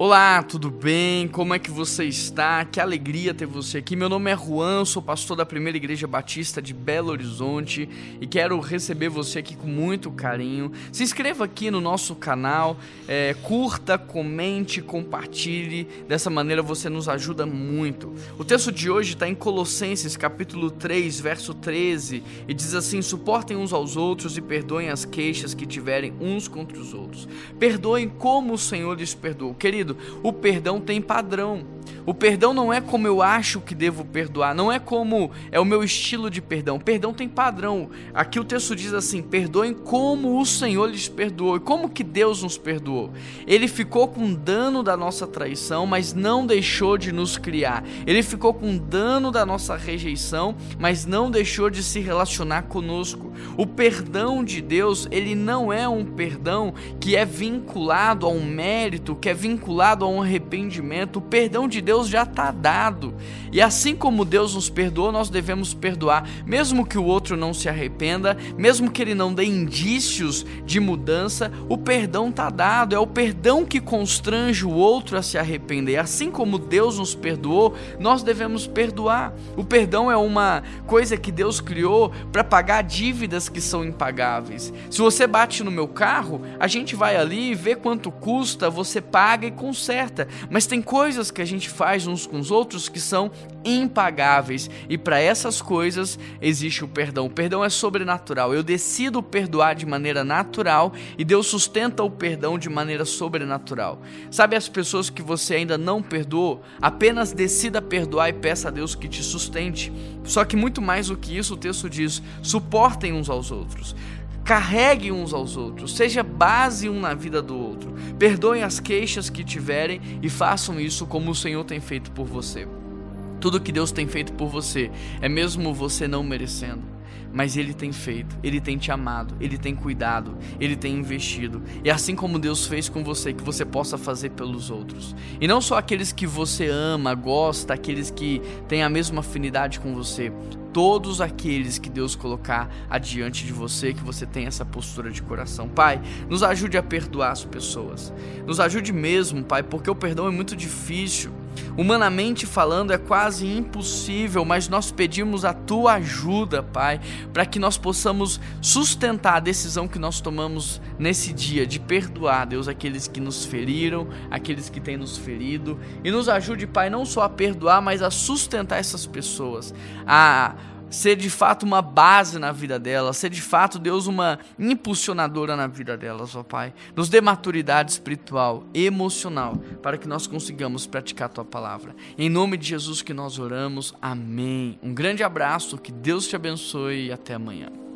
Olá, tudo bem? Como é que você está? Que alegria ter você aqui. Meu nome é Juan, sou pastor da Primeira Igreja Batista de Belo Horizonte e quero receber você aqui com muito carinho. Se inscreva aqui no nosso canal, é, curta, comente, compartilhe. Dessa maneira você nos ajuda muito. O texto de hoje está em Colossenses, capítulo 3, verso 13, e diz assim: Suportem uns aos outros e perdoem as queixas que tiverem uns contra os outros. Perdoem como o Senhor lhes perdoou. Querido, querido, o perdão tem padrão. O perdão não é como eu acho que devo perdoar, não é como é o meu estilo de perdão. Perdão tem padrão. Aqui o texto diz assim: perdoem como o Senhor lhes perdoou. E como que Deus nos perdoou? Ele ficou com dano da nossa traição, mas não deixou de nos criar. Ele ficou com dano da nossa rejeição, mas não deixou de se relacionar conosco. O perdão de Deus, ele não é um perdão que é vinculado a um mérito, que é vinculado a um arrependimento. O perdão de Deus Deus já está dado. E assim como Deus nos perdoou, nós devemos perdoar, mesmo que o outro não se arrependa, mesmo que ele não dê indícios de mudança, o perdão está dado. É o perdão que constrange o outro a se arrepender. E assim como Deus nos perdoou, nós devemos perdoar. O perdão é uma coisa que Deus criou para pagar dívidas que são impagáveis. Se você bate no meu carro, a gente vai ali, vê quanto custa, você paga e conserta. Mas tem coisas que a gente faz faz uns com os outros que são impagáveis. E para essas coisas existe o perdão. O perdão é sobrenatural. Eu decido perdoar de maneira natural e Deus sustenta o perdão de maneira sobrenatural. Sabe as pessoas que você ainda não perdoou? Apenas decida perdoar e peça a Deus que te sustente. Só que muito mais do que isso, o texto diz: suportem uns aos outros carreguem uns aos outros, seja base um na vida do outro. Perdoem as queixas que tiverem e façam isso como o Senhor tem feito por você. Tudo que Deus tem feito por você é mesmo você não merecendo mas Ele tem feito, Ele tem te amado, Ele tem cuidado, Ele tem investido. E assim como Deus fez com você, que você possa fazer pelos outros. E não só aqueles que você ama, gosta, aqueles que têm a mesma afinidade com você. Todos aqueles que Deus colocar adiante de você, que você tenha essa postura de coração. Pai, nos ajude a perdoar as pessoas. Nos ajude mesmo, Pai, porque o perdão é muito difícil. Humanamente falando, é quase impossível, mas nós pedimos a tua ajuda, Pai, para que nós possamos sustentar a decisão que nós tomamos nesse dia de perdoar, Deus, aqueles que nos feriram, aqueles que têm nos ferido, e nos ajude, Pai, não só a perdoar, mas a sustentar essas pessoas, a ser de fato uma base na vida delas, ser de fato, Deus, uma impulsionadora na vida delas, ó Pai. Nos dê maturidade espiritual, emocional, para que nós consigamos praticar a Tua palavra. Em nome de Jesus que nós oramos, amém. Um grande abraço, que Deus te abençoe e até amanhã.